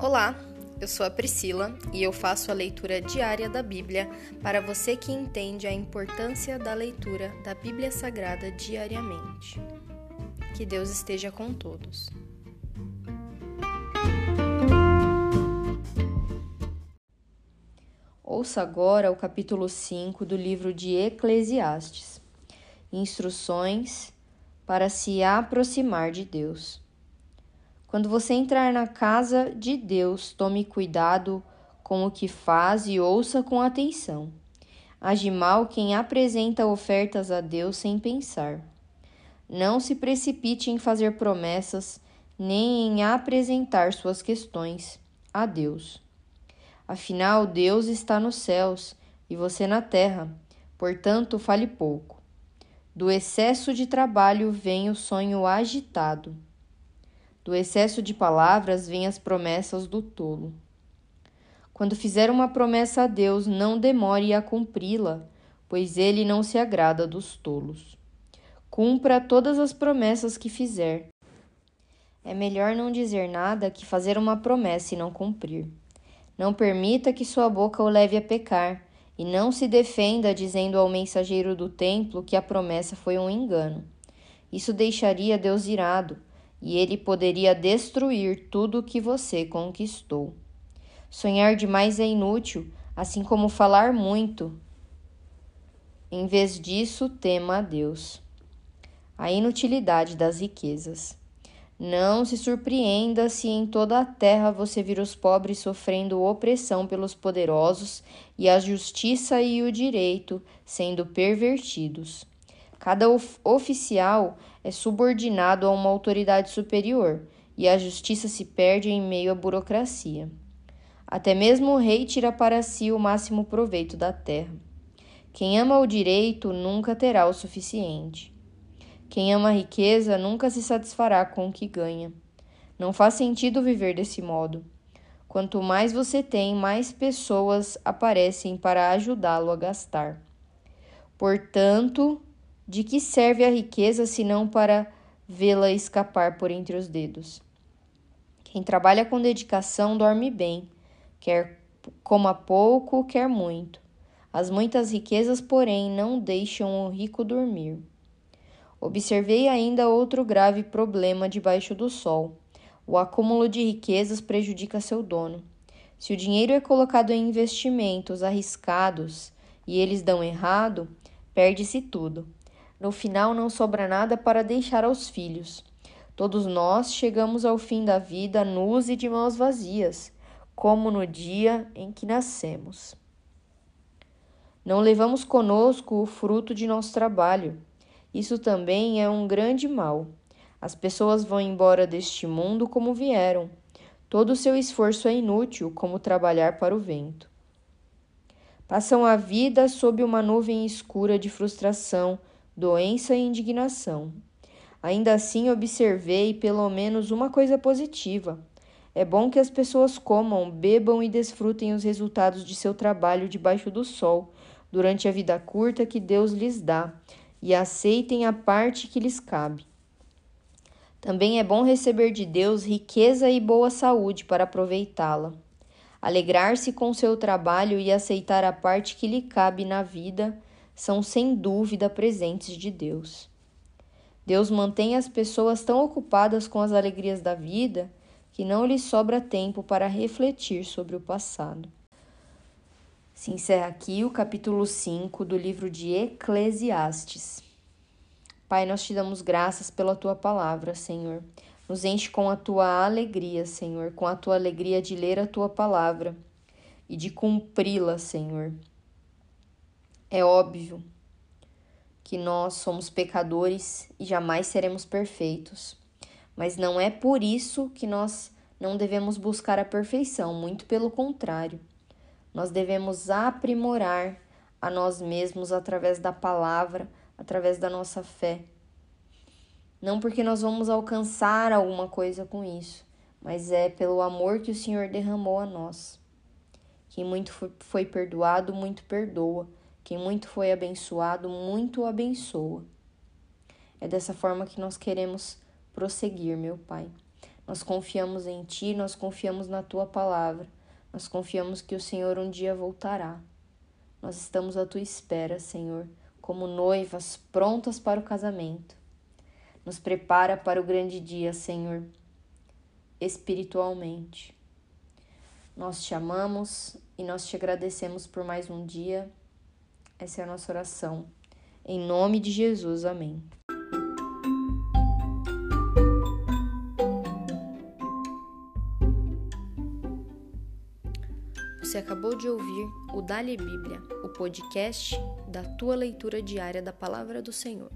Olá, eu sou a Priscila e eu faço a leitura diária da Bíblia para você que entende a importância da leitura da Bíblia Sagrada diariamente. Que Deus esteja com todos. Ouça agora o capítulo 5 do livro de Eclesiastes. Instruções para se aproximar de Deus. Quando você entrar na casa de Deus, tome cuidado com o que faz e ouça com atenção. Age mal quem apresenta ofertas a Deus sem pensar. Não se precipite em fazer promessas, nem em apresentar suas questões a Deus. Afinal, Deus está nos céus e você na terra, portanto, fale pouco. Do excesso de trabalho vem o sonho agitado. Do excesso de palavras vêm as promessas do tolo. Quando fizer uma promessa a Deus, não demore a cumpri-la, pois ele não se agrada dos tolos. Cumpra todas as promessas que fizer. É melhor não dizer nada que fazer uma promessa e não cumprir. Não permita que sua boca o leve a pecar, e não se defenda dizendo ao mensageiro do templo que a promessa foi um engano. Isso deixaria Deus irado e ele poderia destruir tudo o que você conquistou. Sonhar demais é inútil, assim como falar muito. Em vez disso, tema a Deus. A inutilidade das riquezas. Não se surpreenda se em toda a terra você vir os pobres sofrendo opressão pelos poderosos e a justiça e o direito sendo pervertidos. Cada of oficial é subordinado a uma autoridade superior e a justiça se perde em meio à burocracia. Até mesmo o rei tira para si o máximo proveito da terra. Quem ama o direito nunca terá o suficiente. Quem ama a riqueza nunca se satisfará com o que ganha. Não faz sentido viver desse modo. Quanto mais você tem, mais pessoas aparecem para ajudá-lo a gastar. Portanto, de que serve a riqueza senão para vê-la escapar por entre os dedos? Quem trabalha com dedicação dorme bem, quer coma pouco, quer muito. As muitas riquezas, porém, não deixam o rico dormir. Observei ainda outro grave problema debaixo do sol. O acúmulo de riquezas prejudica seu dono. Se o dinheiro é colocado em investimentos arriscados e eles dão errado, perde-se tudo. No final não sobra nada para deixar aos filhos. Todos nós chegamos ao fim da vida nus e de mãos vazias, como no dia em que nascemos. Não levamos conosco o fruto de nosso trabalho. Isso também é um grande mal. As pessoas vão embora deste mundo como vieram. Todo o seu esforço é inútil, como trabalhar para o vento. Passam a vida sob uma nuvem escura de frustração, doença e indignação. Ainda assim, observei pelo menos uma coisa positiva. É bom que as pessoas comam, bebam e desfrutem os resultados de seu trabalho debaixo do sol, durante a vida curta que Deus lhes dá, e aceitem a parte que lhes cabe. Também é bom receber de Deus riqueza e boa saúde para aproveitá-la. Alegrar-se com seu trabalho e aceitar a parte que lhe cabe na vida são sem dúvida presentes de Deus. Deus mantém as pessoas tão ocupadas com as alegrias da vida que não lhes sobra tempo para refletir sobre o passado. Se encerra aqui o capítulo 5 do livro de Eclesiastes. Pai, nós te damos graças pela tua palavra, Senhor. Nos enche com a tua alegria, Senhor, com a tua alegria de ler a tua palavra e de cumpri-la, Senhor. É óbvio que nós somos pecadores e jamais seremos perfeitos, mas não é por isso que nós não devemos buscar a perfeição, muito pelo contrário. Nós devemos aprimorar a nós mesmos através da palavra, através da nossa fé. Não porque nós vamos alcançar alguma coisa com isso, mas é pelo amor que o Senhor derramou a nós. Quem muito foi perdoado, muito perdoa. Quem muito foi abençoado, muito abençoa. É dessa forma que nós queremos prosseguir, meu Pai. Nós confiamos em Ti, nós confiamos na Tua palavra, nós confiamos que o Senhor um dia voltará. Nós estamos à Tua espera, Senhor, como noivas prontas para o casamento. Nos prepara para o grande dia, Senhor, espiritualmente. Nós te amamos e nós te agradecemos por mais um dia. Essa é a nossa oração. Em nome de Jesus, amém. Você acabou de ouvir o Dali Bíblia, o podcast da tua leitura diária da palavra do Senhor.